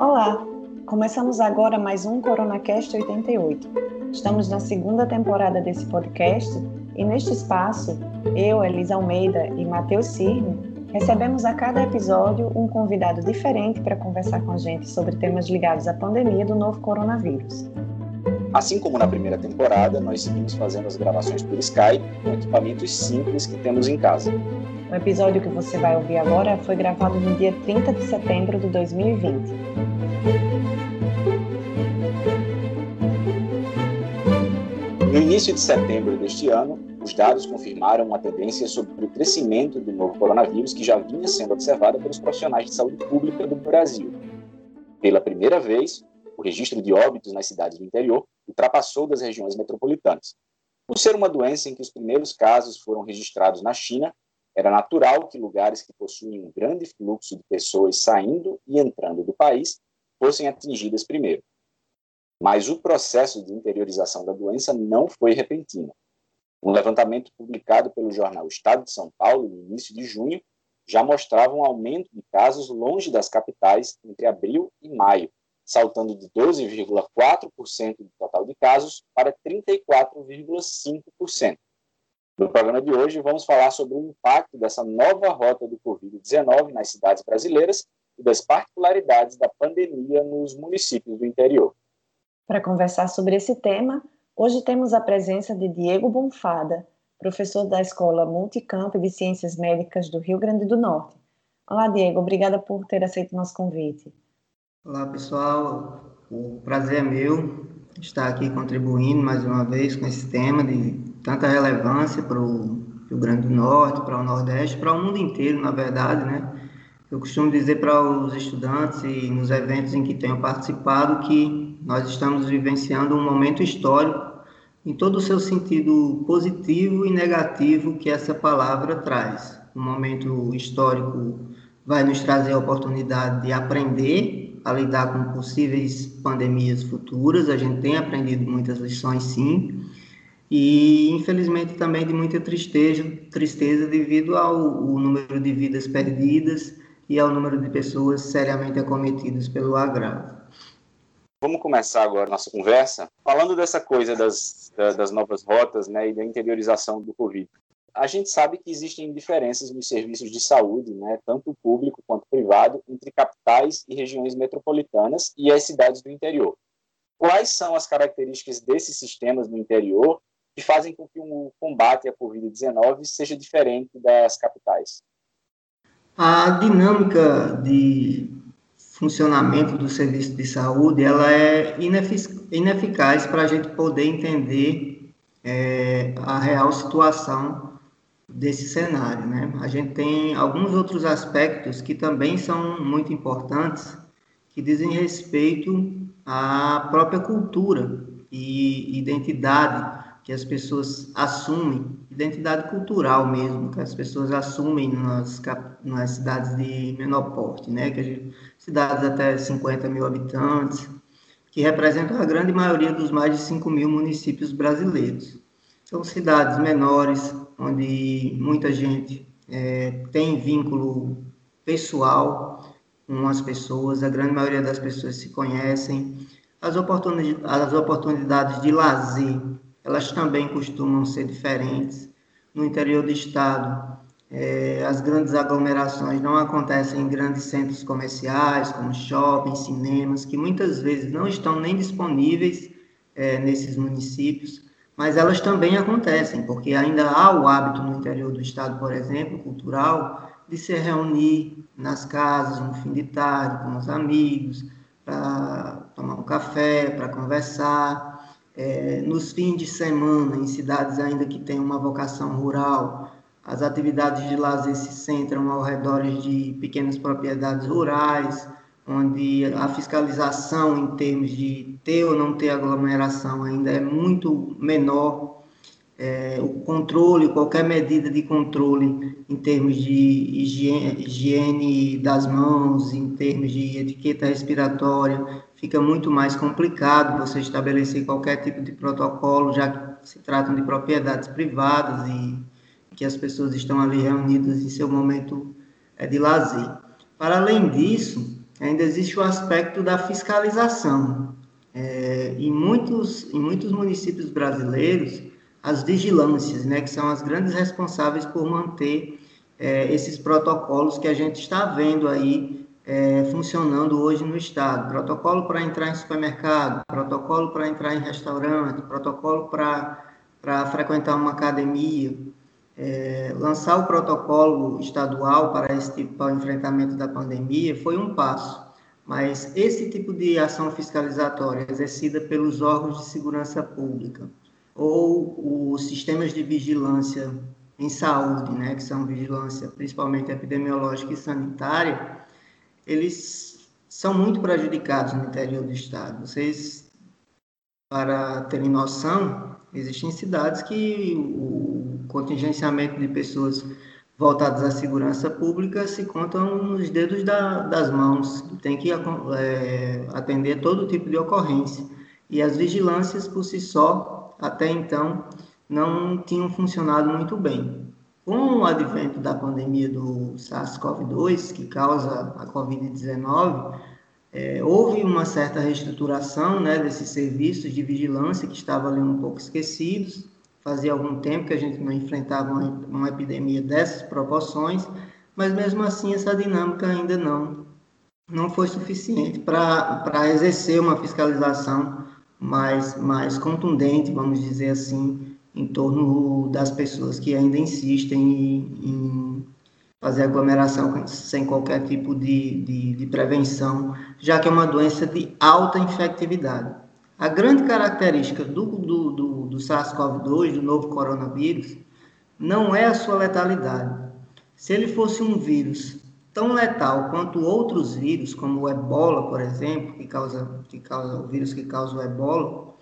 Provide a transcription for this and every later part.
Olá, começamos agora mais um CoronaCast 88. Estamos na segunda temporada desse podcast e neste espaço, eu, Elisa Almeida e Matheus Cirne, recebemos a cada episódio um convidado diferente para conversar com a gente sobre temas ligados à pandemia do novo coronavírus. Assim como na primeira temporada, nós seguimos fazendo as gravações por Skype com equipamentos simples que temos em casa. O episódio que você vai ouvir agora foi gravado no dia 30 de setembro de 2020. No início de setembro deste ano, os dados confirmaram uma tendência sobre o crescimento do novo coronavírus que já vinha sendo observada pelos profissionais de saúde pública do Brasil. Pela primeira vez, o registro de óbitos nas cidades do interior ultrapassou das regiões metropolitanas. Por ser uma doença em que os primeiros casos foram registrados na China, era natural que lugares que possuem um grande fluxo de pessoas saindo e entrando do país fossem atingidas primeiro. Mas o processo de interiorização da doença não foi repentino. Um levantamento publicado pelo jornal Estado de São Paulo no início de junho já mostrava um aumento de casos longe das capitais entre abril e maio, saltando de 12,4% do total de casos para 34,5%. No programa de hoje, vamos falar sobre o impacto dessa nova rota do Covid-19 nas cidades brasileiras e das particularidades da pandemia nos municípios do interior. Para conversar sobre esse tema, hoje temos a presença de Diego Bonfada, professor da Escola Multicamp de Ciências Médicas do Rio Grande do Norte. Olá, Diego, obrigada por ter aceito nosso convite. Olá, pessoal. O prazer é meu estar aqui contribuindo mais uma vez com esse tema de tanta relevância para o Rio Grande do Norte, para o Nordeste, para o mundo inteiro, na verdade, né? Eu costumo dizer para os estudantes e nos eventos em que tenho participado que nós estamos vivenciando um momento histórico em todo o seu sentido positivo e negativo que essa palavra traz. Um momento histórico vai nos trazer a oportunidade de aprender a lidar com possíveis pandemias futuras. A gente tem aprendido muitas lições, sim, e infelizmente também de muita tristeza, tristeza devido ao, número de vidas perdidas e ao número de pessoas seriamente acometidas pelo agravo. Vamos começar agora nossa conversa falando dessa coisa das, das novas rotas né, e da interiorização do Covid a gente sabe que existem diferenças nos serviços de saúde, né, tanto público quanto privado, entre capitais e regiões metropolitanas e as cidades do interior. Quais são as características desses sistemas no interior que fazem com que o combate à Covid-19 seja diferente das capitais? A dinâmica de funcionamento do serviço de saúde ela é ineficaz para a gente poder entender é, a real situação desse cenário, né? A gente tem alguns outros aspectos que também são muito importantes, que dizem respeito à própria cultura e identidade que as pessoas assumem, identidade cultural mesmo, que as pessoas assumem nas, nas cidades de menor porte, né? Que gente, cidades até 50 mil habitantes, que representam a grande maioria dos mais de 5 mil municípios brasileiros. São cidades menores, onde muita gente é, tem vínculo pessoal com as pessoas, a grande maioria das pessoas se conhecem. As oportunidades, as oportunidades de lazer, elas também costumam ser diferentes. No interior do estado, é, as grandes aglomerações não acontecem em grandes centros comerciais, como shoppings, cinemas, que muitas vezes não estão nem disponíveis é, nesses municípios mas elas também acontecem, porque ainda há o hábito no interior do estado, por exemplo, cultural, de se reunir nas casas no fim de tarde com os amigos, para tomar um café, para conversar. É, nos fins de semana, em cidades ainda que têm uma vocação rural, as atividades de lazer se centram ao redor de pequenas propriedades rurais, onde a fiscalização em termos de ter ou não ter aglomeração ainda é muito menor. É, o controle, qualquer medida de controle em termos de higiene, higiene das mãos, em termos de etiqueta respiratória, fica muito mais complicado você estabelecer qualquer tipo de protocolo, já que se tratam de propriedades privadas e que as pessoas estão ali reunidas em seu momento é, de lazer. Para além disso, ainda existe o aspecto da fiscalização. É, em, muitos, em muitos municípios brasileiros, as vigilâncias, né, que são as grandes responsáveis por manter é, esses protocolos que a gente está vendo aí é, funcionando hoje no estado. Protocolo para entrar em supermercado, protocolo para entrar em restaurante, protocolo para frequentar uma academia. É, lançar o protocolo estadual para esse tipo, para o enfrentamento da pandemia foi um passo, mas esse tipo de ação fiscalizatória exercida pelos órgãos de segurança pública ou os sistemas de vigilância em saúde, né, que são vigilância principalmente epidemiológica e sanitária, eles são muito prejudicados no interior do estado. Vocês, para terem noção, existem cidades que o contingenciamento de pessoas voltadas à segurança pública se contam nos dedos da, das mãos. Tem que é, atender todo tipo de ocorrência. E as vigilâncias, por si só, até então, não tinham funcionado muito bem. Com o advento da pandemia do SARS-CoV-2, que causa a Covid-19, é, houve uma certa reestruturação né, desses serviços de vigilância que estavam ali um pouco esquecidos. Fazia algum tempo que a gente não enfrentava uma, uma epidemia dessas proporções, mas mesmo assim essa dinâmica ainda não, não foi suficiente para exercer uma fiscalização mais, mais contundente, vamos dizer assim, em torno das pessoas que ainda insistem em, em fazer aglomeração sem qualquer tipo de, de, de, prevenção, já que é uma doença de alta infectividade. A grande característica do, do, do, do SARS-CoV-2, do novo coronavírus, não é a sua letalidade. Se ele fosse um vírus tão letal quanto outros vírus, como o ebola, por exemplo, que causa, que causa o vírus que causa o ebola,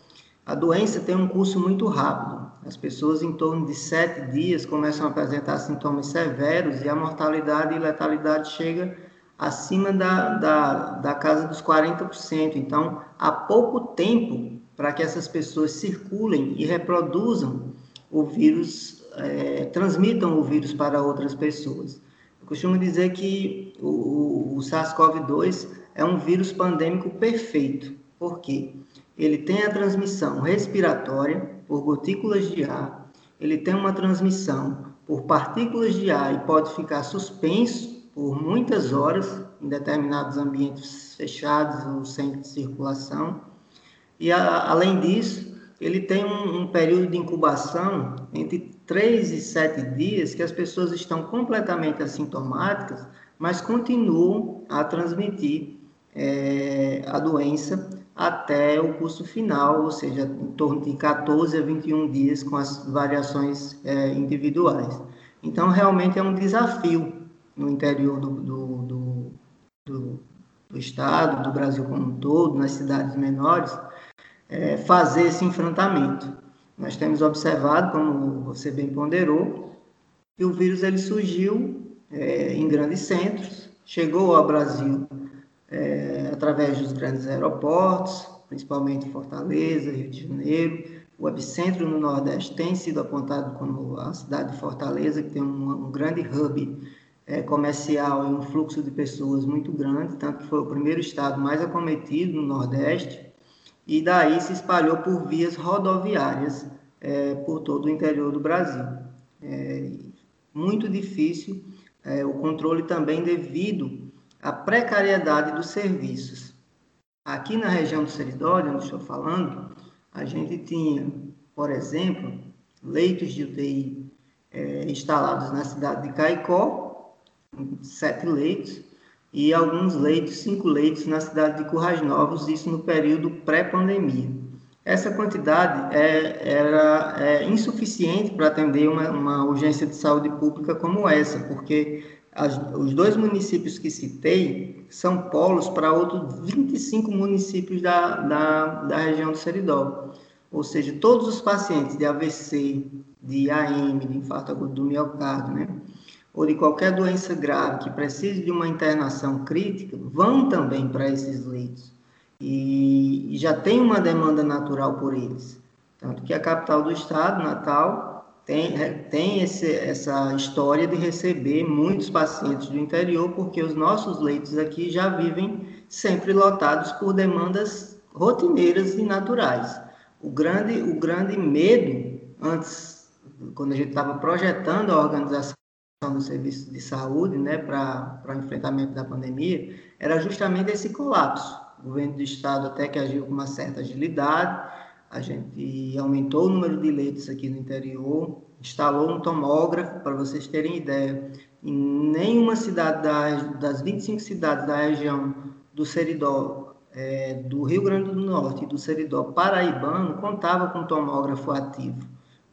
a doença tem um curso muito rápido. As pessoas, em torno de sete dias, começam a apresentar sintomas severos e a mortalidade e letalidade chega acima da, da, da casa dos 40%. Então, há pouco tempo para que essas pessoas circulem e reproduzam o vírus, é, transmitam o vírus para outras pessoas. Costumo dizer que o, o SARS-CoV-2 é um vírus pandêmico perfeito. Por quê? Ele tem a transmissão respiratória, por gotículas de ar, ele tem uma transmissão por partículas de ar e pode ficar suspenso por muitas horas em determinados ambientes fechados ou sem circulação. E a, além disso, ele tem um, um, período de incubação entre 3 e 7 dias que as pessoas estão completamente assintomáticas, mas continuam a transmitir é, a doença até o curso final, ou seja, em torno de 14 a 21 dias com as variações é, individuais. Então, realmente é um desafio no interior do, do, do, do, do estado, do Brasil como um todo, nas cidades menores, é, fazer esse enfrentamento. Nós temos observado, como você bem ponderou, que o vírus ele surgiu é, em grandes centros, chegou ao Brasil é, através dos grandes aeroportos, principalmente Fortaleza, Rio de Janeiro. O epicentro no Nordeste tem sido apontado como a cidade de Fortaleza, que tem um, um grande hub é, comercial e um fluxo de pessoas muito grande, tanto que foi o primeiro estado mais acometido no Nordeste, e daí se espalhou por vias rodoviárias é, por todo o interior do Brasil. É muito difícil é, o controle também devido a precariedade dos serviços. Aqui na região do Seridório, onde estou falando, a gente tinha, por exemplo, leitos de UTI é, instalados na cidade de Caicó, sete leitos, e alguns leitos, cinco leitos na cidade de Currais Novos, isso no período pré-pandemia. Essa quantidade é, era é, insuficiente para atender uma, uma urgência de saúde pública como essa, porque as, os dois municípios que citei são polos para outros 25 municípios da, da, da região do Seridó. Ou seja, todos os pacientes de AVC, de AM, de infarto agudo do miocárdio, né? Ou de qualquer doença grave que precise de uma internação crítica, vão também para esses leitos. E, já tem uma demanda natural por eles. Tanto que a capital do estado, Natal, tem, tem esse, essa história de receber muitos pacientes do interior, porque os nossos leitos aqui já vivem sempre lotados por demandas rotineiras e naturais. O grande, o grande medo, antes, quando a gente estava projetando a organização do serviço de saúde né, para enfrentamento da pandemia, era justamente esse colapso. O governo do estado até que agiu com uma certa agilidade, a gente aumentou o número de leitos aqui no interior, instalou um tomógrafo, para vocês terem ideia. Em nenhuma cidade das 25 cidades da região do Seridó, é, do Rio Grande do Norte e do Seridó paraibano, contava com tomógrafo ativo,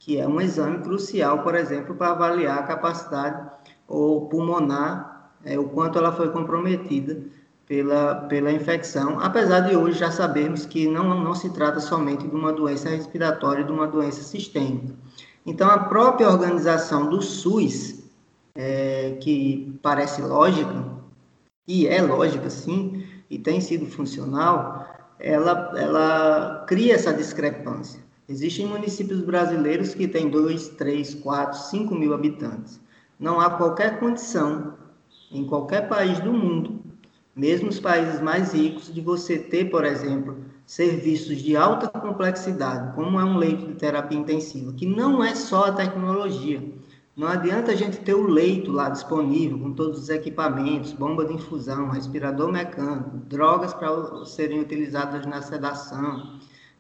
que é um exame crucial, por exemplo, para avaliar a capacidade ou pulmonar, é, o quanto ela foi comprometida pela, pela infecção, apesar de hoje já sabermos que não, não se trata somente de uma doença respiratória, de uma doença sistêmica. Então, a própria organização do SUS, é, que parece lógica, e é lógica sim, e tem sido funcional, ela, ela cria essa discrepância. Existem municípios brasileiros que têm 2, 3, 4, 5 mil habitantes. Não há qualquer condição, em qualquer país do mundo, mesmo os países mais ricos, de você ter, por exemplo, serviços de alta complexidade, como é um leito de terapia intensiva, que não é só a tecnologia. Não adianta a gente ter o leito lá disponível, com todos os equipamentos, bomba de infusão, respirador mecânico, drogas para serem utilizadas na sedação,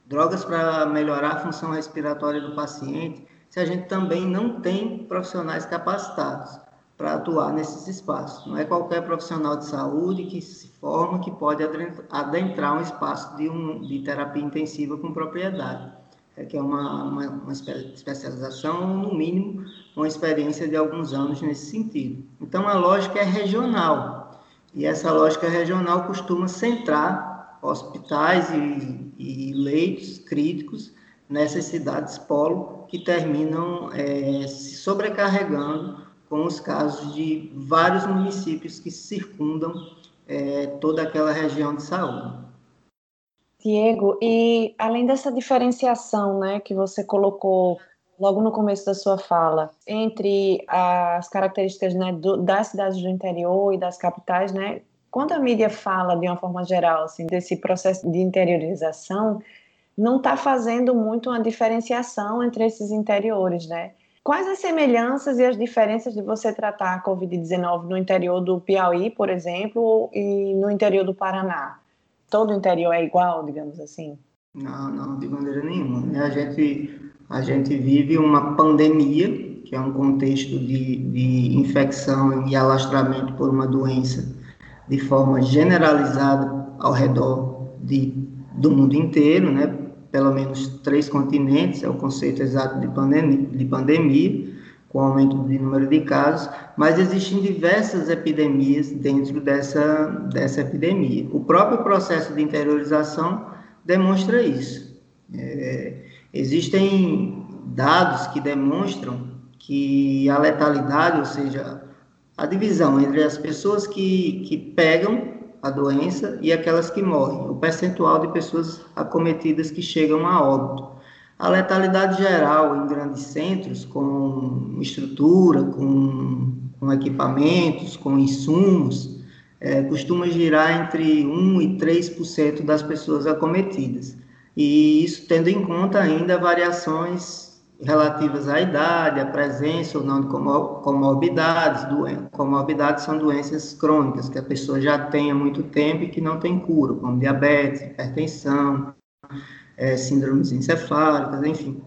drogas para melhorar a função respiratória do paciente, se a gente também não tem profissionais capacitados para atuar nesses espaços. Não é qualquer profissional de saúde que se forma que pode adentrar um espaço de, um, de terapia intensiva com propriedade. É que é uma, uma, uma especialização, ou no mínimo, uma experiência de alguns anos nesse sentido. Então, a lógica é regional. E essa lógica regional costuma centrar hospitais e, e leitos críticos nessas cidades polo que terminam é, se sobrecarregando com os casos de vários municípios que circundam é, toda aquela região de saúde. Diego, e além dessa diferenciação né, que você colocou logo no começo da sua fala, entre as características né, do, das cidades do interior e das capitais, né, quando a mídia fala de uma forma geral assim, desse processo de interiorização, não está fazendo muito uma diferenciação entre esses interiores, né? Quais as semelhanças e as diferenças de você tratar a Covid-19 no interior do Piauí, por exemplo, e no interior do Paraná? Todo o interior é igual, digamos assim? Não, não, de maneira nenhuma. A gente, a gente vive uma pandemia, que é um contexto de, de infecção e alastramento por uma doença de forma generalizada ao redor de, do mundo inteiro, né? pelo menos três continentes, é o conceito exato de pandemia, de pandemia, com aumento de número de casos, mas existem diversas epidemias dentro dessa, dessa epidemia. O próprio processo de interiorização demonstra isso. É, existem dados que demonstram que a letalidade, ou seja, a divisão entre as pessoas que, que pegam a doença e aquelas que morrem, o percentual de pessoas acometidas que chegam a óbito. A letalidade geral em grandes centros, com estrutura, com, com equipamentos, com insumos, é, costuma girar entre 1 e 3% das pessoas acometidas. E isso tendo em conta ainda variações relativas à idade, à presença ou não de comorbidades. Comorbidades são doenças crônicas que a pessoa já tem há muito tempo e que não tem cura, como diabetes, hipertensão, é, síndromes encefálicas, enfim.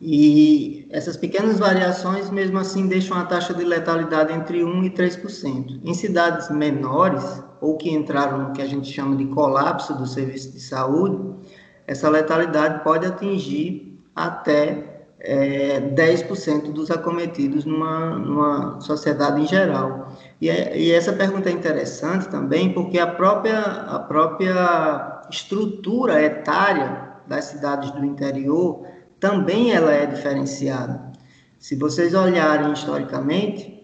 E essas pequenas variações, mesmo assim, deixam a taxa de letalidade entre 1% e 3%. Em cidades menores, ou que entraram no que a gente chama de colapso do serviço de saúde, essa letalidade pode atingir até é, 10% dos acometidos numa, numa sociedade em geral. E, é, e, essa pergunta é interessante também porque a própria, a própria estrutura etária das cidades do interior também ela é diferenciada. Se vocês olharem historicamente,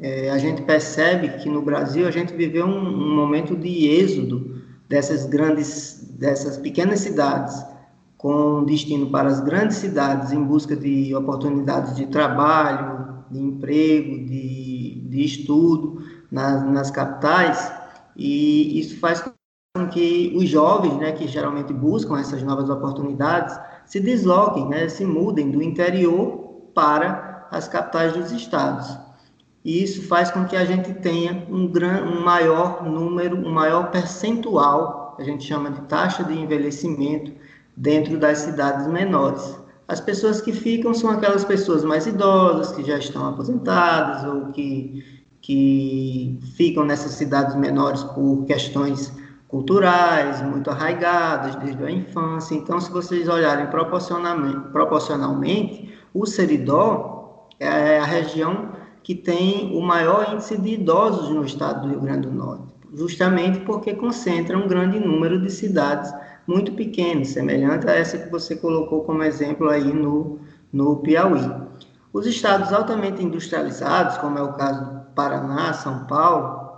é, a gente percebe que no Brasil a gente viveu um, um momento de êxodo dessas grandes, dessas pequenas cidades com destino para as grandes cidades em busca de oportunidades de trabalho, de emprego, de, de estudo nas, nas capitais, e isso faz com que os jovens, né, que geralmente buscam essas novas oportunidades, se desloquem, né, se mudem do interior para as capitais dos estados. E isso faz com que a gente tenha um, gran, um maior número, um maior percentual, a gente chama de taxa de envelhecimento, dentro das cidades menores. As pessoas que ficam são aquelas pessoas mais idosas, que já estão aposentadas ou que, que ficam nessas cidades menores por questões culturais, muito arraigadas desde a infância. Então, se vocês olharem proporcionalmente, proporcionalmente o Seridó é a região que tem o maior índice de idosos no estado do Rio Grande do Norte, justamente porque concentra um grande número de cidades muito pequenas, semelhante a essa que você colocou como exemplo aí no, no Piauí. Os estados altamente industrializados, como é o caso do Paraná, São Paulo,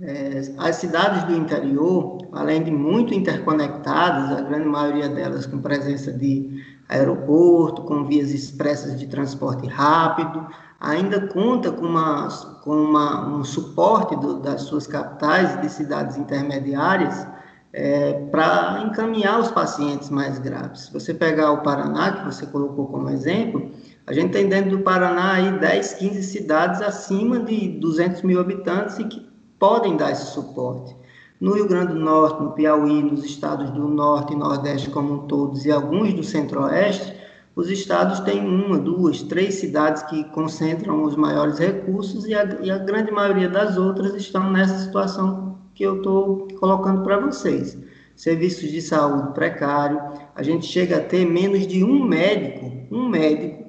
é, as cidades do interior, além de muito interconectadas, a grande maioria delas com presença de aeroporto, com vias expressas de transporte rápido, ainda conta com, uma, com uma, um suporte do, das suas capitais de cidades intermediárias é, para encaminhar os pacientes mais graves. Se você pegar o Paraná, que você colocou como exemplo, a gente tem dentro do Paraná aí 10, 15 cidades acima de 200 mil habitantes e que podem dar esse suporte. No Rio Grande do Norte, no Piauí, nos estados do Norte e Nordeste como todos e alguns do Centro-Oeste, os estados têm uma, duas, três cidades que concentram os maiores recursos e a, e a grande maioria das outras estão nessa situação que eu estou colocando para vocês. Serviços de saúde precário, a gente chega a ter menos de um médico, um médico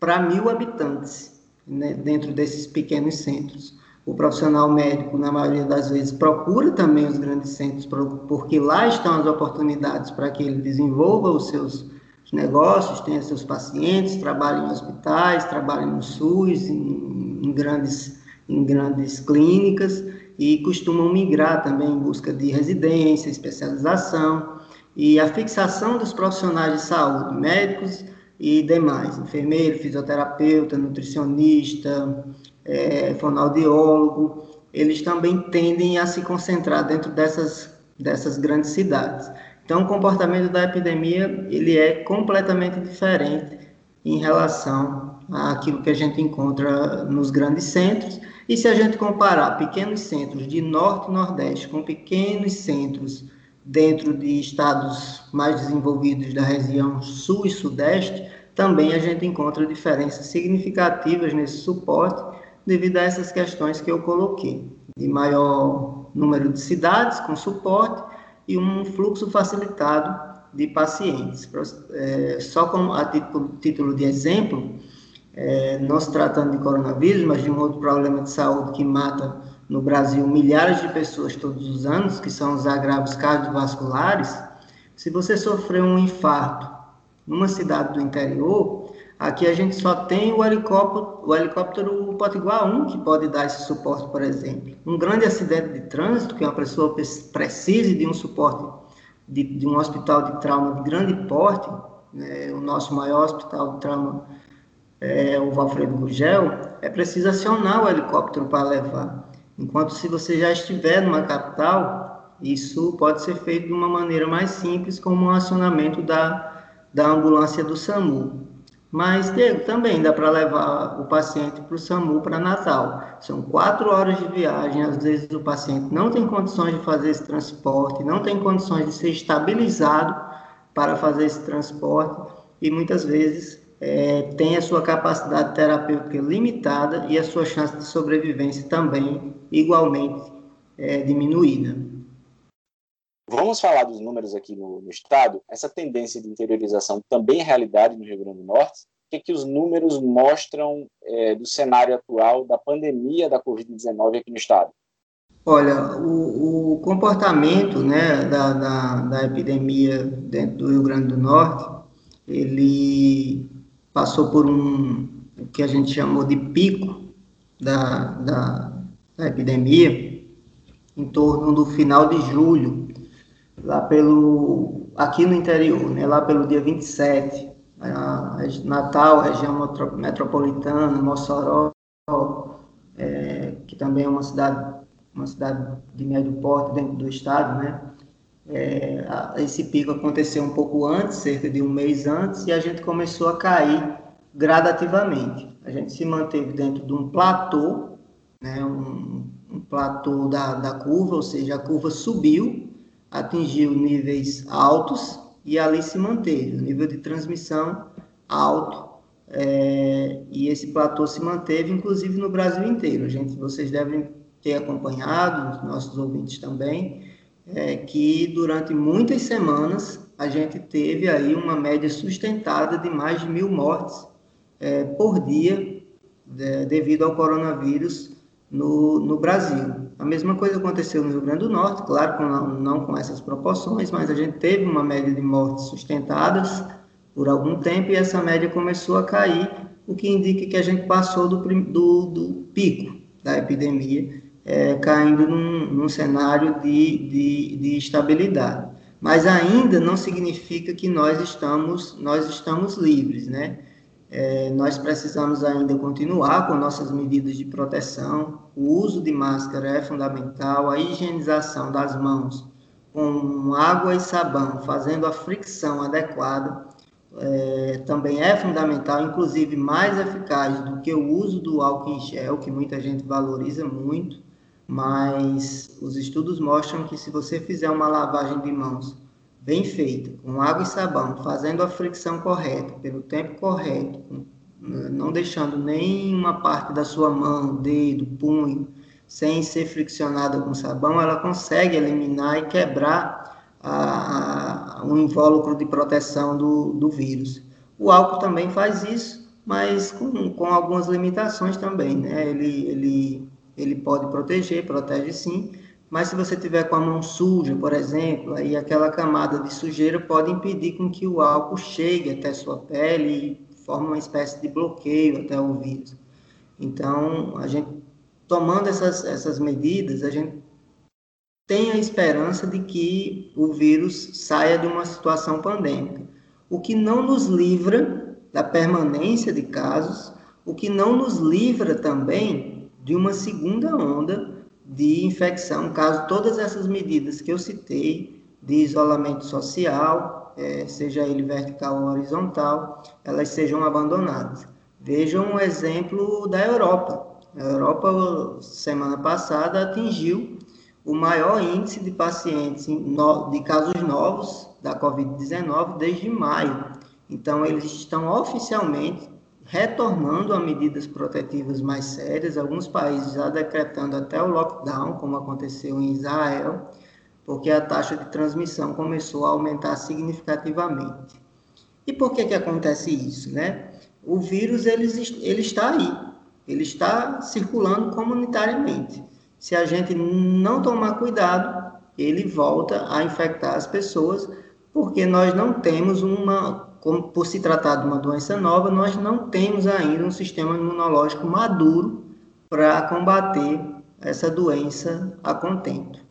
para mil habitantes né, dentro desses pequenos centros. O profissional médico, na maioria das vezes, procura também os grandes centros, porque lá estão as oportunidades para que ele desenvolva os seus negócios, tenha seus pacientes, trabalhe em hospitais, trabalhe no SUS, em, em, grandes, em grandes clínicas, e costumam migrar também em busca de residência, especialização, e a fixação dos profissionais de saúde, médicos e demais, enfermeiro, fisioterapeuta, nutricionista, é, fonoaudiólogo, eles também tendem a se concentrar dentro dessas, dessas grandes cidades. Então, o comportamento da epidemia ele é completamente diferente em relação àquilo que a gente encontra nos grandes centros. E se a gente comparar pequenos centros de norte e nordeste com pequenos centros dentro de estados mais desenvolvidos da região sul e sudeste, também a gente encontra diferenças significativas nesse suporte devido a essas questões que eu coloquei, de maior número de cidades com suporte e um fluxo facilitado de pacientes. É, só como a título, título de exemplo, é, não se tratando de coronavírus, mas de um outro problema de saúde que mata no Brasil milhares de pessoas todos os anos, que são os agravos cardiovasculares, se você sofrer um infarto numa cidade do interior, Aqui a gente só tem o helicóptero, o helicóptero Potiguar 1 que pode dar esse suporte, por exemplo. Um grande acidente de trânsito, que uma pessoa precise de um suporte de, de um hospital de trauma de grande porte, né, o nosso maior hospital de trauma é o Valfredo Gurgel, é preciso acionar o helicóptero para levar. Enquanto se você já estiver numa capital, isso pode ser feito de uma maneira mais simples, como um acionamento da, da ambulância do SAMU. Mas, Diego, também dá para levar o paciente para o SAMU para Natal. São quatro horas de viagem, às vezes o paciente não tem condições de fazer esse transporte, não tem condições de ser estabilizado para fazer esse transporte e muitas vezes é, tem a sua capacidade terapêutica limitada e a sua chance de sobrevivência também igualmente é, diminuída. Vamos falar dos números aqui no, no, estado. Essa tendência de interiorização também é realidade no Rio Grande do Norte. O que, é que os números mostram é, do cenário atual da pandemia da Covid-19 aqui no estado? Olha, o, o comportamento né, da, da, da, epidemia dentro do Rio Grande do Norte, ele passou por um, o que a gente chamou de pico da, da, da epidemia, em torno do final de julho lá pelo aqui no interior, né, lá pelo dia 27, a, Natal, região metropolitana, Mossoró, é, que também é uma cidade, uma cidade de médio porte dentro do estado, né? É, esse pico aconteceu um pouco antes, cerca de um mês antes, e a gente começou a cair gradativamente. A gente se manteve dentro de um platô, né, um, um platô da, da curva, ou seja, a curva subiu, atingiu níveis altos e ali se manteve, o nível de transmissão alto, é, e esse platô se manteve, inclusive no Brasil inteiro. Gente, vocês devem ter acompanhado, os nossos ouvintes também, é, que durante muitas semanas a gente teve aí uma média sustentada de mais de mil mortes é, por dia é, devido ao coronavírus no, no Brasil. A mesma coisa aconteceu no Rio Grande do Norte, claro, com, não, não com essas proporções, mas a gente teve uma média de mortes sustentadas por algum tempo e essa média começou a cair, o que indica que a gente passou do, do, do pico da epidemia, é, caindo num, num cenário de, de, de estabilidade. Mas ainda não significa que nós estamos, nós estamos livres, né? É, nós precisamos ainda continuar com nossas medidas de proteção. O uso de máscara é fundamental, a higienização das mãos com água e sabão, fazendo a fricção adequada, é, também é fundamental, inclusive mais eficaz do que o uso do álcool em gel, que muita gente valoriza muito, mas os estudos mostram que se você fizer uma lavagem de mãos bem feita, com água e sabão, fazendo a fricção correta, pelo tempo correto, não deixando nenhuma parte da sua mão, dedo, punho, sem ser friccionada com sabão, ela consegue eliminar e quebrar a, a, um invólucro de proteção do, do vírus. O álcool também faz isso, mas com, com algumas limitações também, né? Ele, ele, ele pode proteger, protege sim, mas se você tiver com a mão suja, por exemplo, aí aquela camada de sujeira pode impedir com que o álcool chegue até sua pele e forme uma espécie de bloqueio até o vírus. Então, a gente tomando essas, essas medidas, a gente tem a esperança de que o vírus saia de uma situação pandêmica, o que não nos livra da permanência de casos, o que não nos livra também de uma segunda onda de infecção, caso todas essas medidas que eu citei, de isolamento social, é, seja ele vertical ou horizontal, elas sejam abandonadas. Vejam um exemplo da Europa. A Europa, semana passada, atingiu o maior índice de pacientes de casos novos da Covid-19 desde maio. Então, eles estão oficialmente retornando a medidas protetivas mais sérias, alguns países já decretando até o lockdown, como aconteceu em Israel, porque a taxa de transmissão começou a aumentar significativamente. E por que que acontece isso, né? O vírus ele, ele está aí, ele está circulando comunitariamente. Se a gente não tomar cuidado, ele volta a infectar as pessoas, porque nós não temos uma como por se tratar de uma doença nova, nós não temos ainda um sistema imunológico maduro para combater essa doença a contento.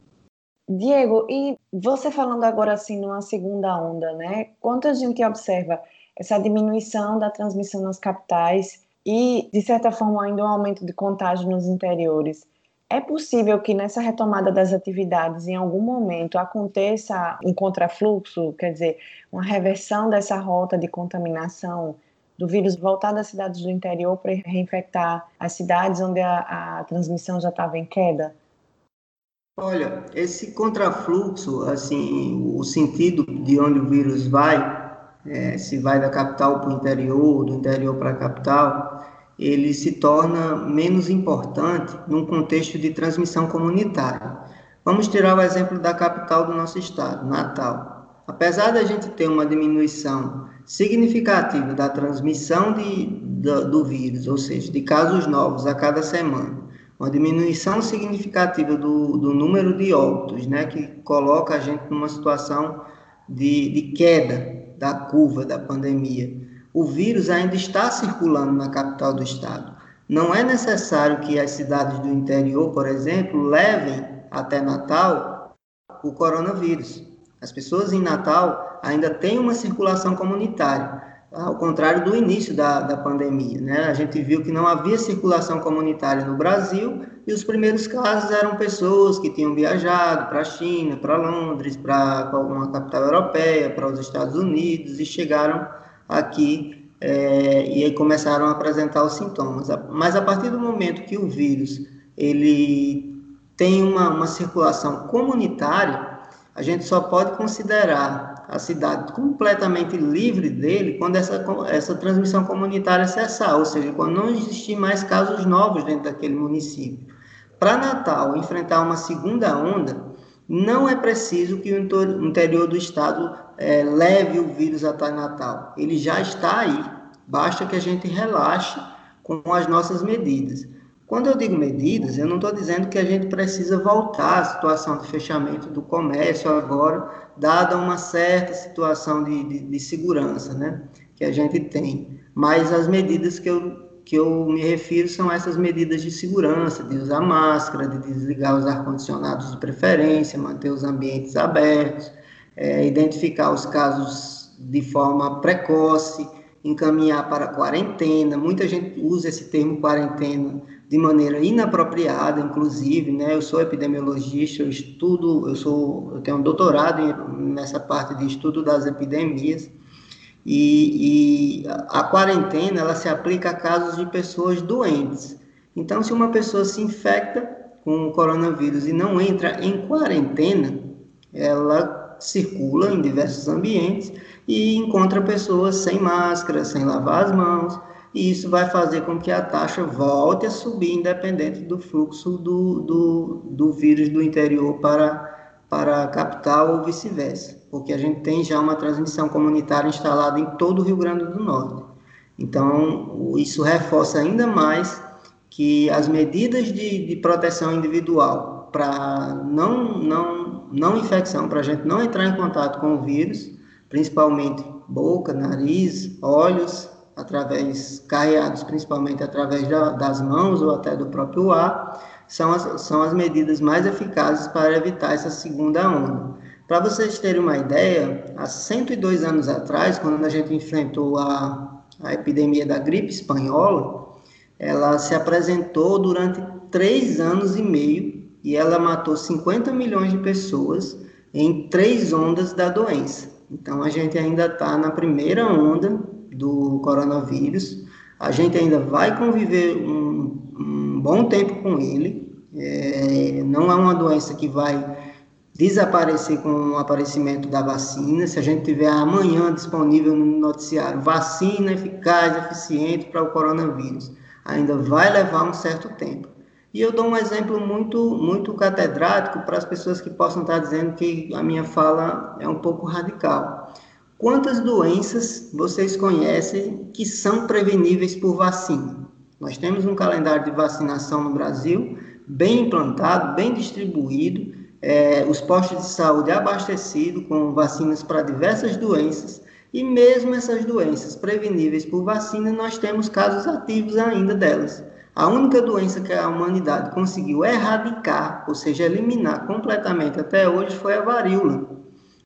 Diego, e você falando agora assim numa segunda onda, né? Quanto a gente observa essa diminuição da transmissão nas capitais e, de certa forma, ainda um aumento de contágio nos interiores. É possível que nessa retomada das atividades, em algum momento, aconteça um contrafluxo, quer dizer, uma reversão dessa rota de contaminação do vírus voltar das cidades do interior para reinfectar as cidades onde a, a transmissão já estava em queda? Olha, esse contrafluxo, assim, o sentido de onde o vírus vai, é, se vai da capital para o interior, do interior para a capital, ele se torna menos importante num contexto de transmissão comunitária. Vamos tirar o exemplo da capital do nosso estado, Natal. Apesar da gente ter uma diminuição significativa da transmissão de, do, do vírus, ou seja, de casos novos a cada semana, uma diminuição significativa do, do número de óbitos, né, que coloca a gente numa situação de, de queda da curva da pandemia o vírus ainda está circulando na capital do estado. Não é necessário que as cidades do interior, por exemplo, levem até Natal o coronavírus. As pessoas em Natal ainda têm uma circulação comunitária, ao contrário do início da, da pandemia. Né? A gente viu que não havia circulação comunitária no Brasil e os primeiros casos eram pessoas que tinham viajado para a China, para Londres, para alguma capital europeia, para os Estados Unidos e chegaram aqui é, e aí começaram a apresentar os sintomas. Mas a partir do momento que o vírus ele tem uma, uma circulação comunitária, a gente só pode considerar a cidade completamente livre dele quando essa, essa transmissão comunitária cessar, ou seja, quando não existir mais casos novos dentro daquele município. Para Natal enfrentar uma segunda onda, não é preciso que o interior do estado é, leve o vírus até Natal. Ele já está aí, basta que a gente relaxe com as nossas medidas. Quando eu digo medidas, eu não estou dizendo que a gente precisa voltar à situação de fechamento do comércio agora, dada uma certa situação de, de, de segurança né, que a gente tem. Mas as medidas que eu, que eu me refiro são essas medidas de segurança, de usar máscara, de desligar os ar-condicionados de preferência, manter os ambientes abertos, é, identificar os casos de forma precoce, encaminhar para quarentena. Muita gente usa esse termo quarentena de maneira inapropriada, inclusive, né? Eu sou epidemiologista, eu estudo, eu sou, eu tenho um doutorado nessa parte de estudo das epidemias e, e a quarentena ela se aplica a casos de pessoas doentes. Então, se uma pessoa se infecta com o coronavírus e não entra em quarentena, ela circula em diversos ambientes e encontra pessoas sem máscara, sem lavar as mãos e isso vai fazer com que a taxa volte a subir, independente do fluxo do, do, do vírus do interior para, para a capital ou vice-versa, porque a gente tem já uma transmissão comunitária instalada em todo o Rio Grande do Norte. Então, isso reforça ainda mais que as medidas de, de proteção individual para não, não, não infecção, para a gente não entrar em contato com o vírus, principalmente boca, nariz, olhos, através, carreados principalmente através da, das mãos ou até do próprio ar, são as, são as medidas mais eficazes para evitar essa segunda onda. Para vocês terem uma ideia, há 102 anos atrás, quando a gente enfrentou a, a epidemia da gripe espanhola, ela se apresentou durante três anos e meio e ela matou 50 milhões de pessoas em três ondas da doença. Então a gente ainda está na primeira onda do coronavírus. A gente ainda vai conviver um, um bom tempo com ele. É, não é uma doença que vai desaparecer com o aparecimento da vacina. Se a gente tiver amanhã disponível no noticiário vacina eficaz, eficiente para o coronavírus, ainda vai levar um certo tempo. E eu dou um exemplo muito, muito catedrático para as pessoas que possam estar dizendo que a minha fala é um pouco radical. Quantas doenças vocês conhecem que são preveníveis por vacina? Nós temos um calendário de vacinação no Brasil bem implantado, bem distribuído, é, os postos de saúde abastecidos com vacinas para diversas doenças, e mesmo essas doenças preveníveis por vacina, nós temos casos ativos ainda delas. A única doença que a humanidade conseguiu erradicar, ou seja, eliminar completamente até hoje, foi a varíola.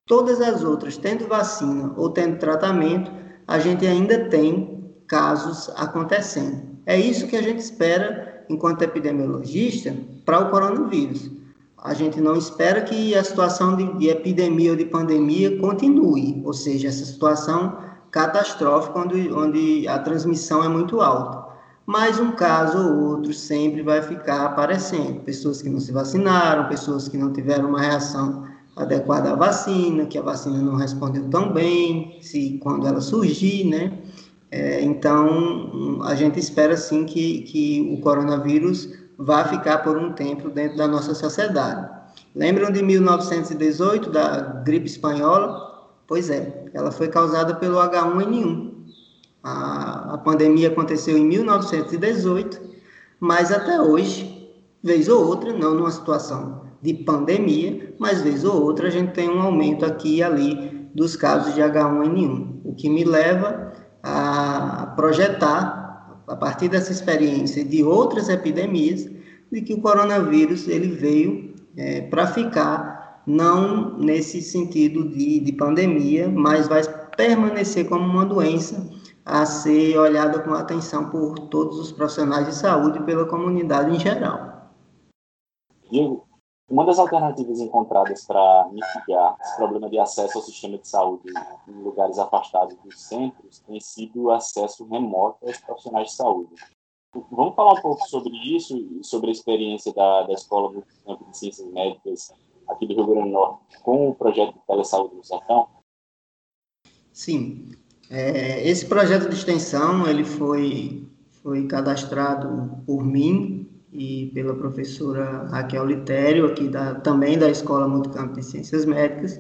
Todas as outras, tendo vacina ou tendo tratamento, a gente ainda tem casos acontecendo. É isso que a gente espera, enquanto epidemiologista, para o coronavírus. A gente não espera que a situação de, de epidemia ou de pandemia continue, ou seja, essa situação catastrófica onde, onde a transmissão é muito alta. Mas um caso ou outro sempre vai ficar aparecendo. Pessoas que não se vacinaram, pessoas que não tiveram uma reação adequada à vacina, que a vacina não respondeu tão bem, se quando ela surgir, né? É, então, a gente espera sim que, que o coronavírus vá ficar por um tempo dentro da nossa sociedade. Lembram de 1918, da gripe espanhola? Pois é, ela foi causada pelo H1N1. A, a pandemia aconteceu em 1918, mas até hoje, vez ou outra, não numa situação de pandemia, mas vez ou outra a gente tem um aumento aqui e ali dos casos de H1N1, o que me leva a projetar, a partir dessa experiência de outras epidemias, de que o coronavírus ele veio é, para ficar não nesse sentido de, de pandemia, mas vai permanecer como uma doença a ser olhada com atenção por todos os profissionais de saúde e pela comunidade em geral. Uma das alternativas encontradas para mitigar esse problema de acesso ao sistema de saúde em lugares afastados dos centros tem sido o acesso remoto aos profissionais de saúde. Vamos falar um pouco sobre isso e sobre a experiência da, da Escola Multicampo de Ciências Médicas aqui do Rio Grande do Norte com o projeto de telesaúde no Sertão? Sim. É, esse projeto de extensão ele foi, foi cadastrado por mim e pela professora Raquel Litério, aqui da, também da Escola Multicampo de Ciências Médicas,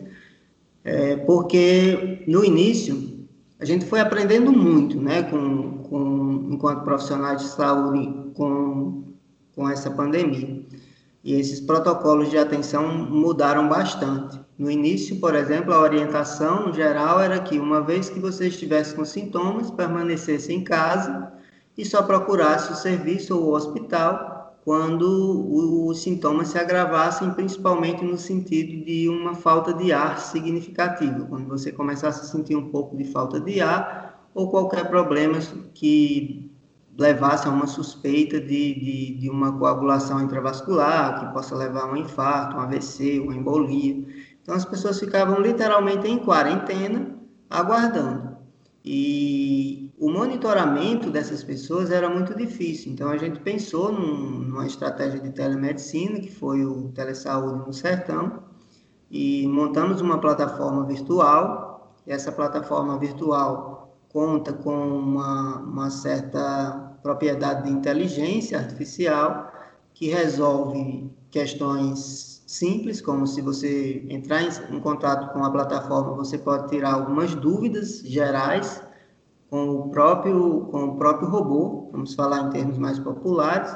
é, porque no início a gente foi aprendendo muito, né, com, com, enquanto profissionais de saúde com, com essa pandemia. E esses protocolos de atenção mudaram bastante. No início, por exemplo, a orientação geral era que uma vez que você estivesse com sintomas, permanecesse em casa e só procurasse o serviço ou o hospital quando os sintomas se agravassem, principalmente no sentido de uma falta de ar significativa, quando você começasse a sentir um pouco de falta de ar ou qualquer problema que levasse a uma suspeita de, de, de uma coagulação intravascular, que possa levar a um infarto, um AVC, uma embolia. Então, as pessoas ficavam literalmente em quarentena, aguardando. E o monitoramento dessas pessoas era muito difícil. Então, a gente pensou num, numa estratégia de telemedicina, que foi o Telesaúde no Sertão, e montamos uma plataforma virtual. E essa plataforma virtual conta com uma, uma certa propriedade de inteligência artificial que resolve questões simples, como se você entrar em, em contato com a plataforma, você pode tirar algumas dúvidas gerais com o próprio com o próprio robô, vamos falar em termos mais populares,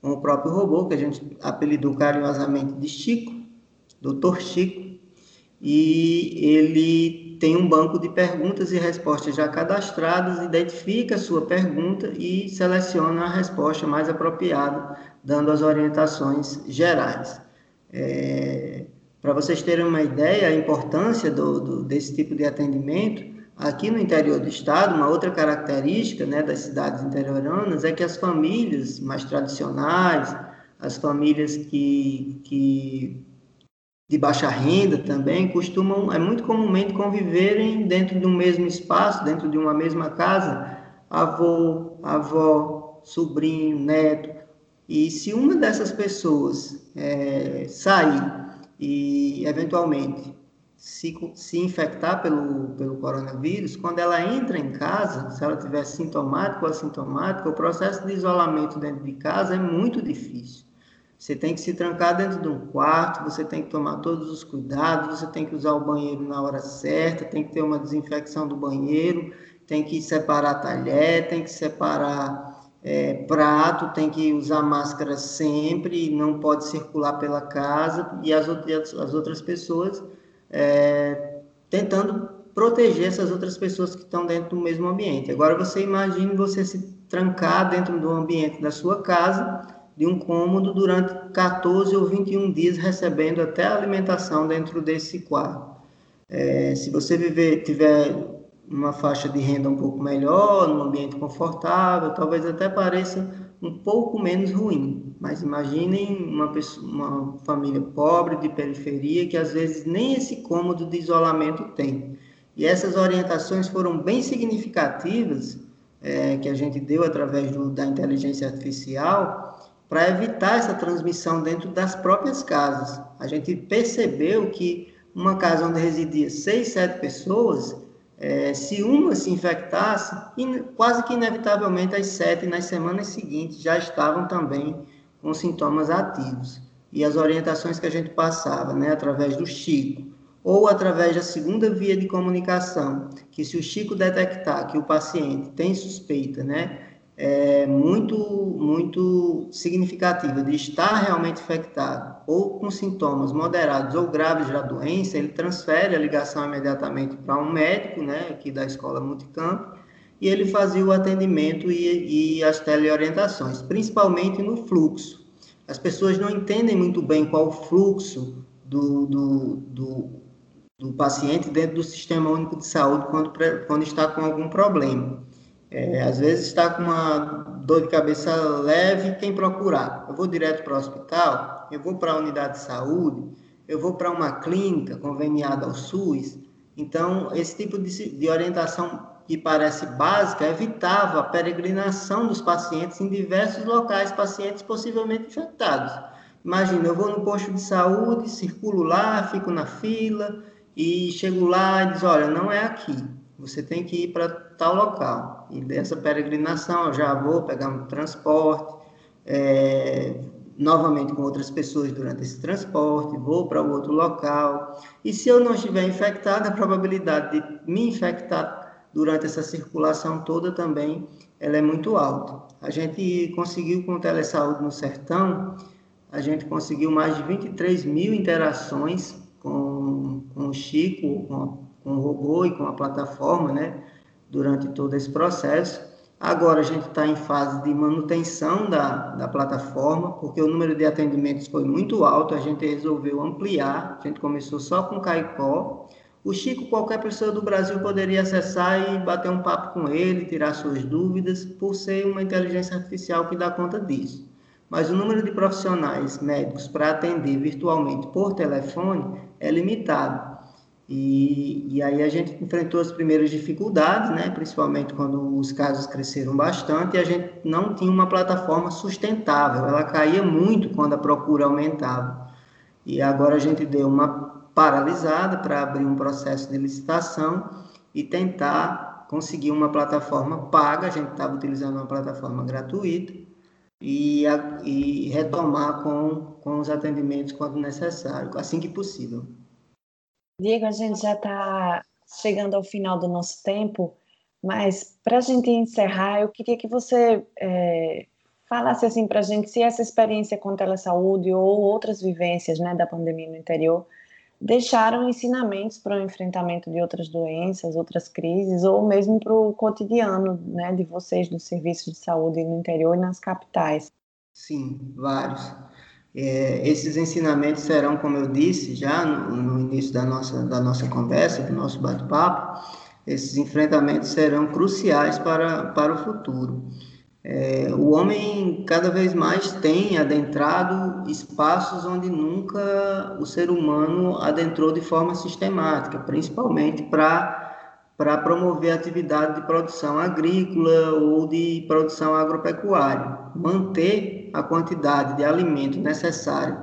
com o próprio robô que a gente apelidou carinhosamente de Chico, Dr. Chico, e ele tem um banco de perguntas e respostas já cadastradas, identifica a sua pergunta e seleciona a resposta mais apropriada, dando as orientações gerais. É, Para vocês terem uma ideia, a importância do, do, desse tipo de atendimento, aqui no interior do estado, uma outra característica né, das cidades interioranas é que as famílias mais tradicionais, as famílias que, que de baixa renda também costumam, é muito comumente conviverem dentro de um mesmo espaço, dentro de uma mesma casa, avô, avó, sobrinho, neto, e se uma dessas pessoas é, sair e, eventualmente, se, se infectar pelo, pelo coronavírus, quando ela entra em casa, se ela tiver sintomática ou assintomática, o processo de isolamento dentro de casa é muito difícil. Você tem que se trancar dentro de um quarto, você tem que tomar todos os cuidados, você tem que usar o banheiro na hora certa, tem que ter uma desinfecção do banheiro, tem que separar talher, tem que separar é, prato, tem que usar máscara sempre, não pode circular pela casa, e as outras, as outras pessoas é, tentando proteger essas outras pessoas que estão dentro do mesmo ambiente. Agora você imagine você se trancar dentro do ambiente da sua casa, de um cômodo, durante 14 ou 21 dias, recebendo até alimentação dentro desse quarto. É, se você viver, tiver uma faixa de renda um pouco melhor, num ambiente confortável, talvez até pareça um pouco menos ruim. Mas imaginem uma, pessoa, uma família pobre de periferia que às vezes nem esse cômodo de isolamento tem. E essas orientações foram bem significativas é, que a gente deu através do, da inteligência artificial para evitar essa transmissão dentro das próprias casas. A gente percebeu que uma casa onde residia seis, sete pessoas é, se uma se infectasse, quase que inevitavelmente as sete nas semanas seguintes já estavam também com sintomas ativos. E as orientações que a gente passava, né, através do Chico, ou através da segunda via de comunicação, que se o Chico detectar que o paciente tem suspeita, né, é, muito, muito significativa de estar realmente infectado ou com sintomas moderados ou graves da doença, ele transfere a ligação imediatamente para um médico, né, aqui da escola Multicampo, e ele fazia o atendimento e, e as teleorientações, principalmente no fluxo. As pessoas não entendem muito bem qual o fluxo do, do, do, do paciente dentro do Sistema Único de Saúde quando, quando está com algum problema. É, às vezes está com uma dor de cabeça leve, quem procurar? Eu vou direto para o hospital, eu vou para a unidade de saúde, eu vou para uma clínica conveniada ao SUS. Então, esse tipo de, de orientação que parece básica evitava a peregrinação dos pacientes em diversos locais, pacientes possivelmente infectados. Imagina, eu vou no posto de saúde, circulo lá, fico na fila e chego lá e diz, olha, não é aqui, você tem que ir para tal local. E dessa peregrinação eu já vou pegar um transporte, é, novamente com outras pessoas durante esse transporte, vou para outro local. E se eu não estiver infectado, a probabilidade de me infectar durante essa circulação toda também ela é muito alta. A gente conseguiu com o Telesaúde no Sertão, a gente conseguiu mais de 23 mil interações com, com o Chico, com, com o robô e com a plataforma, né? Durante todo esse processo. Agora a gente está em fase de manutenção da, da plataforma, porque o número de atendimentos foi muito alto, a gente resolveu ampliar, a gente começou só com Caicó. O Chico, qualquer pessoa do Brasil poderia acessar e bater um papo com ele, tirar suas dúvidas, por ser uma inteligência artificial que dá conta disso. Mas o número de profissionais médicos para atender virtualmente por telefone é limitado. E, e aí a gente enfrentou as primeiras dificuldades, né, principalmente quando os casos cresceram bastante e a gente não tinha uma plataforma sustentável, ela caía muito quando a procura aumentava. E agora a gente deu uma paralisada para abrir um processo de licitação e tentar conseguir uma plataforma paga, a gente estava utilizando uma plataforma gratuita, e, a, e retomar com, com os atendimentos quando necessário, assim que possível. Diego, a gente já está chegando ao final do nosso tempo, mas para a gente encerrar, eu queria que você é, falasse assim para a gente se essa experiência com telesaúde ou outras vivências né, da pandemia no interior deixaram ensinamentos para o enfrentamento de outras doenças, outras crises, ou mesmo para o cotidiano né, de vocês do serviço de saúde no interior e nas capitais. Sim, vários. É, esses ensinamentos serão, como eu disse já no, no, início da nossa, da nossa conversa, do nosso bate-papo, esses enfrentamentos serão cruciais para, para o futuro. É, o homem cada vez mais tem adentrado espaços onde nunca o ser humano adentrou de forma sistemática, principalmente para para promover atividade de produção agrícola ou de produção agropecuária, manter a quantidade de alimento necessário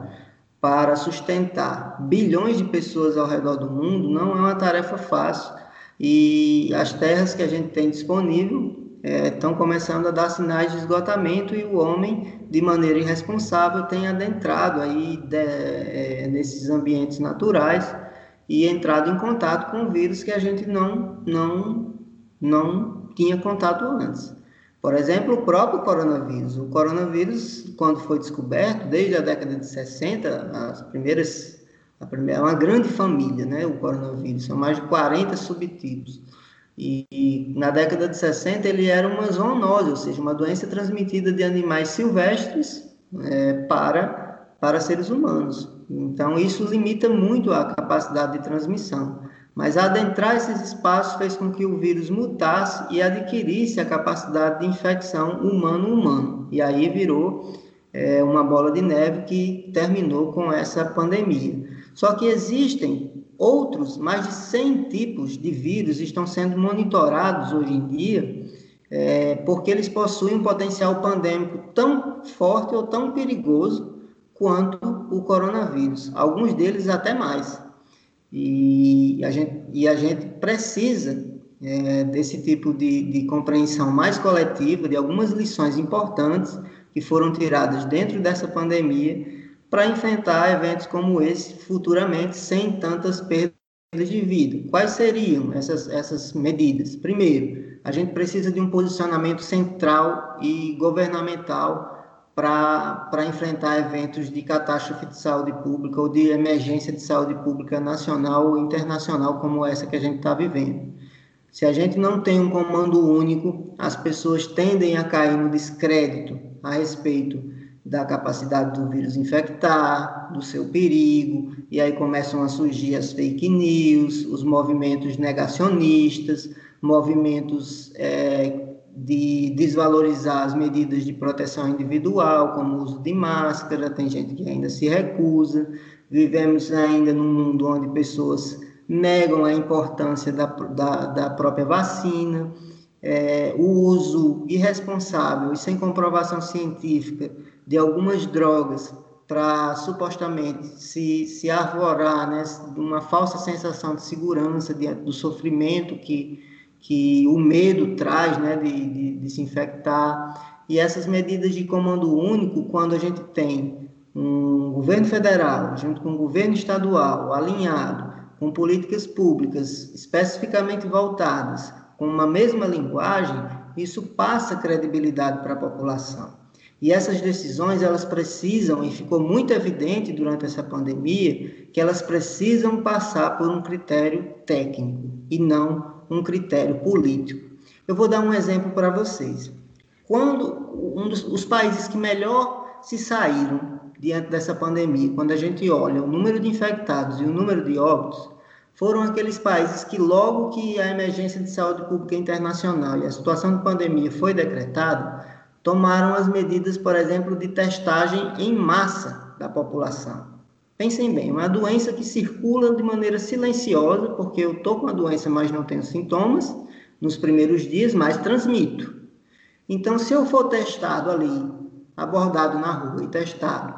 para sustentar bilhões de pessoas ao redor do mundo não é uma tarefa fácil e as terras que a gente tem disponível estão é, começando a dar sinais de esgotamento e o homem, de maneira irresponsável, tem adentrado aí de, é, nesses ambientes naturais e entrado em contato com vírus que a gente não, não, não tinha contato antes. Por exemplo, o próprio coronavírus. O coronavírus, quando foi descoberto, desde a década de 60, as primeiras, a primeira, é uma grande família, né, o coronavírus, são mais de 40 subtipos. E, e, na década de 60 ele era uma zoonose, ou seja, uma doença transmitida de animais silvestres é, para, para seres humanos. Então, isso limita muito a capacidade de transmissão. Mas adentrar esses espaços fez com que o vírus mutasse e adquirisse a capacidade de infecção humano-humano. E aí virou é, uma bola de neve que terminou com essa pandemia. Só que existem outros, mais de 100 tipos de vírus estão sendo monitorados hoje em dia, é, porque eles possuem um potencial pandêmico tão forte ou tão perigoso quanto o coronavírus, alguns deles até mais. E a gente, e a gente precisa é, desse tipo de, de compreensão mais coletiva, de algumas lições importantes que foram tiradas dentro dessa pandemia para enfrentar eventos como esse futuramente sem tantas perdas de vida. Quais seriam essas, essas medidas? Primeiro, a gente precisa de um posicionamento central e governamental para enfrentar eventos de catástrofe de saúde pública ou de emergência de saúde pública nacional ou internacional como essa que a gente está vivendo. Se a gente não tem um comando único, as pessoas tendem a cair no descrédito a respeito da capacidade do vírus infectar, do seu perigo, e aí começam a surgir as fake news, os movimentos negacionistas, movimentos é, de desvalorizar as medidas de proteção individual, como o uso de máscara, tem gente que ainda se recusa. Vivemos ainda num mundo onde pessoas negam a importância da, da, da própria vacina, é, o uso irresponsável e sem comprovação científica de algumas drogas para supostamente se, se arvorar né, de uma falsa sensação de segurança diante do sofrimento que, que o medo traz né, de, de, de se infectar. E essas medidas de comando único, quando a gente tem um governo federal junto com o governo estadual alinhado com políticas públicas especificamente voltadas com uma mesma linguagem, isso passa credibilidade para a população. E essas decisões, elas precisam, e ficou muito evidente durante essa pandemia, que elas precisam passar por um critério técnico e não um critério político. Eu vou dar um exemplo para vocês. Quando um dos os países que melhor se saíram diante dessa pandemia, quando a gente olha o número de infectados e o número de óbitos, foram aqueles países que logo que a emergência de saúde pública internacional e a situação de pandemia foi decretada, tomaram as medidas, por exemplo, de testagem em massa da população. Pensem bem, uma doença que circula de maneira silenciosa, porque eu estou com a doença, mas não tenho sintomas nos primeiros dias, mas transmito. Então, se eu for testado ali, abordado na rua e testado,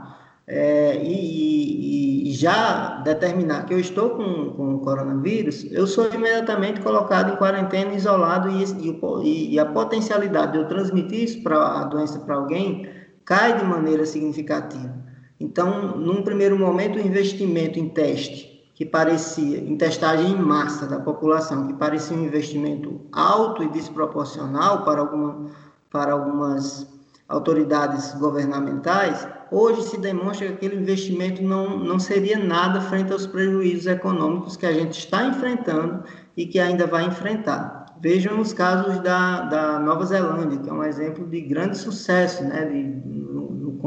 é, e, e, já determinar que eu estou com, com o coronavírus, eu sou imediatamente colocado em quarentena, isolado, e, e, e a potencialidade de eu transmitir isso para a doença para alguém cai de maneira significativa. Então, num primeiro momento, o investimento em teste, que parecia, em testagem em massa da população, que parecia um investimento alto e desproporcional para, alguma, para algumas autoridades governamentais, hoje se demonstra que aquele investimento não, não seria nada frente aos prejuízos econômicos que a gente está enfrentando e que ainda vai enfrentar. Vejam os casos da, da Nova Zelândia, que é um exemplo de grande sucesso né, de,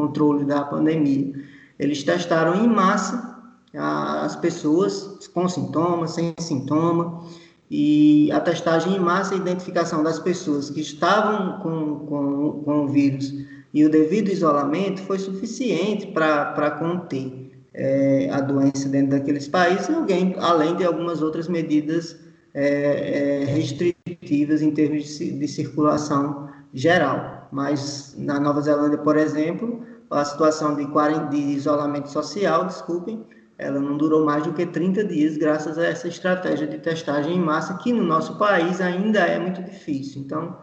controle da pandemia. Eles testaram em massa as pessoas com sintomas, sem sintoma, e a testagem em massa e identificação das pessoas que estavam com, com, com o vírus e o devido isolamento foi suficiente para conter é, a doença dentro daqueles países, alguém, além de algumas outras medidas é, é, restritivas em termos de, de circulação geral. Mas na Nova Zelândia, por exemplo, a situação de, de isolamento social, desculpem, ela não durou mais do que 30 dias, graças a essa estratégia de testagem em massa, que no nosso país ainda é muito difícil. Então,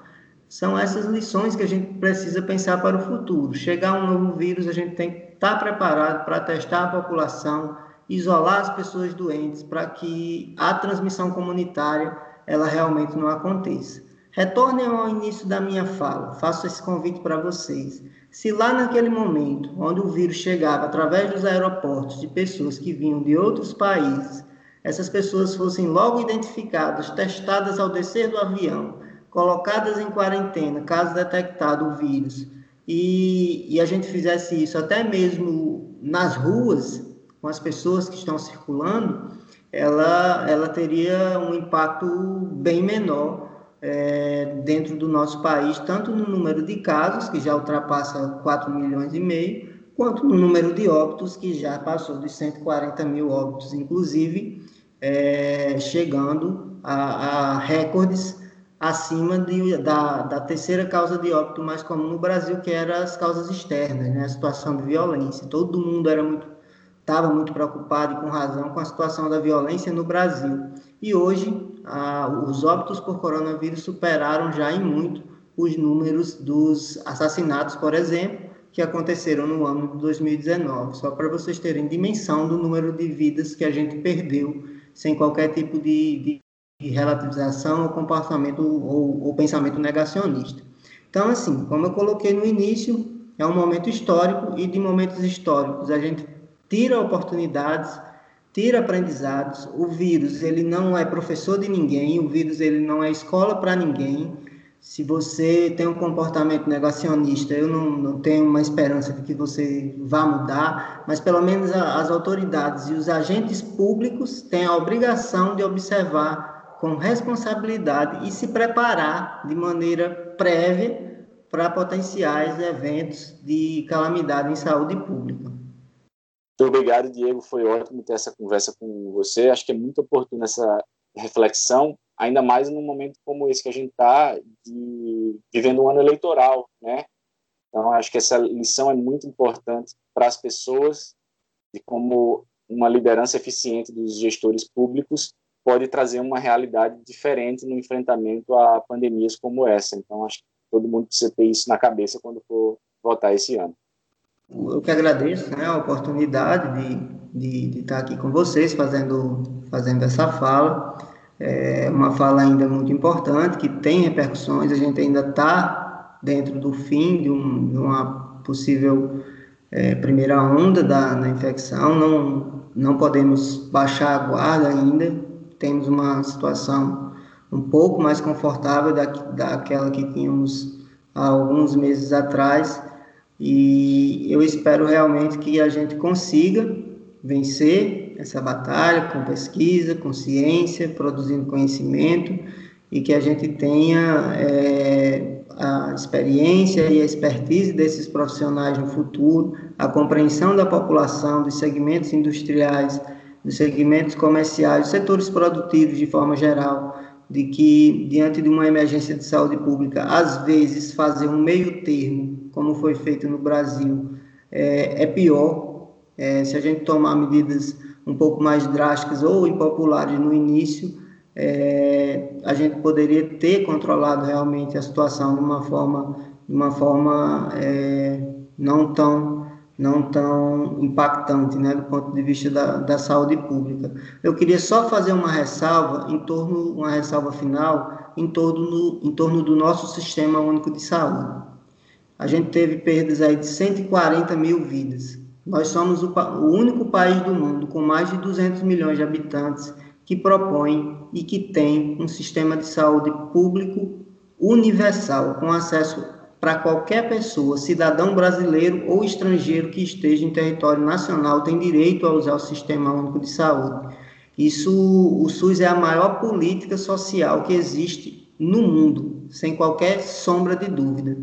são essas lições que a gente precisa pensar para o futuro. Chegar um novo vírus, a gente tem que estar preparado para testar a população, isolar as pessoas doentes, para que a transmissão comunitária ela realmente não aconteça. Retornem ao início da minha fala, faço esse convite para vocês. Se lá naquele momento, onde o vírus chegava através dos aeroportos de pessoas que vinham de outros países, essas pessoas fossem logo identificadas, testadas ao descer do avião, colocadas em quarentena, caso detectado o vírus, e, e a gente fizesse isso até mesmo nas ruas, com as pessoas que estão circulando, ela, ela teria um impacto bem menor é, dentro do nosso país, tanto no número de casos, que já ultrapassa 4 milhões e meio, quanto no número de óbitos, que já passou dos 140 mil óbitos, inclusive é, chegando a, a, recordes acima de, da, da, terceira causa de óbito mais comum no Brasil, que era as causas externas, né, a situação de violência. Todo mundo era muito estava muito preocupado e com razão com a situação da violência no Brasil. E hoje ah, os óbitos por coronavírus superaram já em muito os números dos assassinatos, por exemplo, que aconteceram no ano de 2019. Só para vocês terem dimensão do número de vidas que a gente perdeu sem qualquer tipo de, de relativização ou comportamento ou, ou pensamento negacionista. Então, assim, como eu coloquei no início, é um momento histórico e de momentos históricos a gente tira oportunidades tira aprendizados. O vírus, ele não é professor de ninguém, o vírus ele não é escola para ninguém. se você tem um comportamento negacionista, eu não, não, tenho uma esperança de que você vá mudar, mas pelo menos a, as autoridades e os agentes públicos têm a obrigação de observar com responsabilidade e se preparar de maneira prévia para potenciais eventos de calamidade em saúde pública. Obrigado, Diego. Foi ótimo ter essa conversa com você. Acho que é muito oportuna essa reflexão, ainda mais num momento como esse que a gente está, vivendo um ano eleitoral, né? Então, acho que essa lição é muito importante para as pessoas de como uma liderança eficiente dos gestores públicos pode trazer uma realidade diferente no enfrentamento a pandemias como essa. Então, acho que todo mundo precisa ter isso na cabeça quando for votar esse ano. Eu que agradeço né, a oportunidade de, de, de estar aqui com vocês fazendo, fazendo essa fala. É uma fala ainda muito importante, que tem repercussões, a gente ainda está dentro do fim de, um, de uma possível é, primeira onda da, da infecção, não, não podemos baixar a guarda ainda, temos uma situação um pouco mais confortável da, daquela que tínhamos há alguns meses atrás, e eu espero realmente que a gente consiga vencer essa batalha com pesquisa, com ciência, produzindo conhecimento e que a gente tenha é, a experiência e a expertise desses profissionais no futuro, a compreensão da população, dos segmentos industriais, dos segmentos comerciais, dos setores produtivos de forma geral, de que diante de uma emergência de saúde pública, às vezes fazer um meio termo, como foi feito no Brasil, é, é pior é, se a gente tomar medidas um pouco mais drásticas ou impopulares no início, é, a gente poderia ter controlado realmente a situação de uma forma, de uma forma é, não tão não tão impactante, né, do ponto de vista da, da saúde pública. Eu queria só fazer uma ressalva em torno, uma ressalva final em torno, no, em torno do nosso sistema único de saúde. A gente teve perdas aí de 140 mil vidas. Nós somos o, o único país do mundo com mais de 200 milhões de habitantes que propõe e que tem um sistema de saúde público universal, com acesso para qualquer pessoa, cidadão brasileiro ou estrangeiro que esteja em território nacional, tem direito a usar o Sistema Único de Saúde. Isso, o SUS é a maior política social que existe no mundo, sem qualquer sombra de dúvida.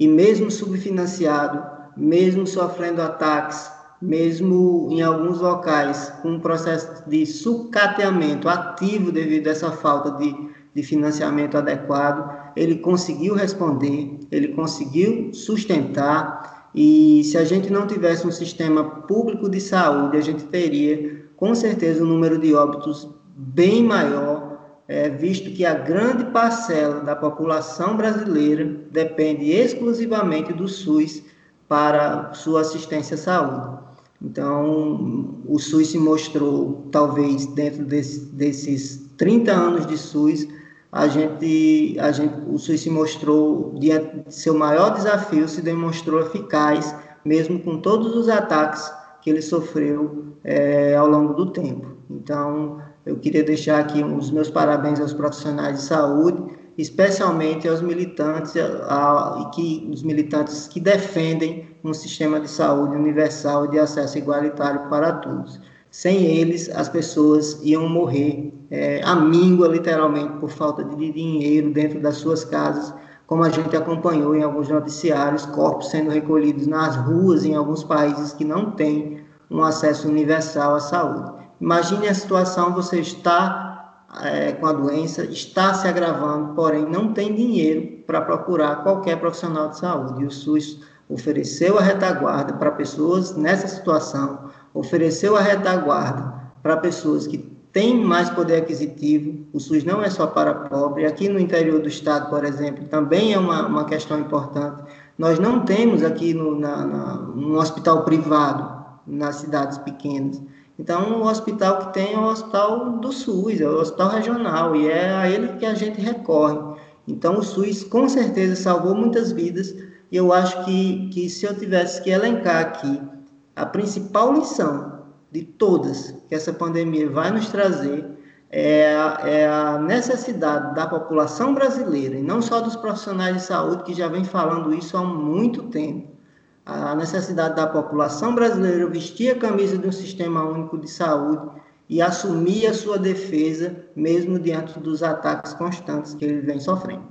E mesmo subfinanciado, mesmo sofrendo ataques, mesmo em alguns locais com um processo de sucateamento ativo devido a essa falta de, de financiamento adequado, ele conseguiu responder, ele conseguiu sustentar. E se a gente não tivesse um sistema público de saúde, a gente teria com certeza um número de óbitos bem maior, é, visto que a grande parcela da população brasileira depende exclusivamente do SUS para sua assistência à saúde. Então, o SUS se mostrou, talvez, dentro desse, desses 30 anos de SUS, a gente, a gente, o SUS se mostrou, diante de seu maior desafio, se demonstrou eficaz, mesmo com todos os ataques que ele sofreu é, ao longo do tempo. Então, eu queria deixar aqui os meus parabéns aos profissionais de saúde, especialmente aos militantes, a, a, que, os militantes que defendem um sistema de saúde universal de acesso igualitário para todos. Sem eles, as pessoas iam morrer é, à míngua, literalmente, por falta de dinheiro dentro das suas casas, como a gente acompanhou em alguns noticiários, corpos sendo recolhidos nas ruas em alguns países que não têm um acesso universal à saúde. Imagine a situação, você está é, com a doença, está se agravando, porém não tem dinheiro para procurar qualquer profissional de saúde. E o SUS ofereceu a retaguarda para pessoas nessa situação, ofereceu a retaguarda para pessoas que têm mais poder aquisitivo. O SUS não é só para pobre. Aqui no interior do estado, por exemplo, também é uma, uma questão importante. Nós não temos aqui no, na, na, um hospital privado nas cidades pequenas. Então, o hospital que tem é o hospital do SUS, é o hospital regional, e é a ele que a gente recorre. Então, o SUS com certeza salvou muitas vidas, e eu acho que, que se eu tivesse que elencar aqui a principal lição de todas que essa pandemia vai nos trazer, é a, é a necessidade da população brasileira, e não só dos profissionais de saúde, que já vem falando isso há muito tempo, a necessidade da população brasileira vestir a camisa de um sistema único de saúde e assumir a sua defesa, mesmo diante dos ataques constantes que ele vem sofrendo.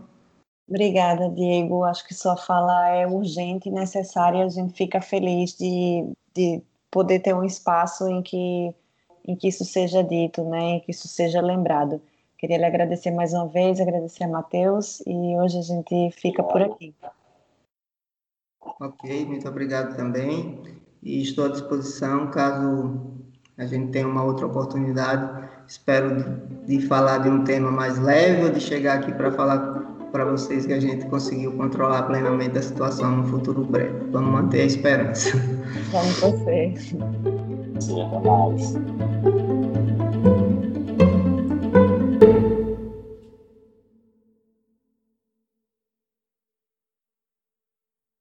Obrigada, Diego. Acho que sua fala é urgente e necessária. A gente fica feliz de, de poder ter um espaço em que, em que isso seja dito, né, em que isso seja lembrado. Queria lhe agradecer mais uma vez, agradecer a Matheus, e hoje a gente fica por aqui. Ok, muito obrigado também. E estou à disposição caso a gente tenha uma outra oportunidade. Espero de, de falar de um tema mais leve ou de chegar aqui para falar para vocês que a gente conseguiu controlar plenamente a situação no futuro breve. Vamos manter a esperança. Vamos. Sim, até mais.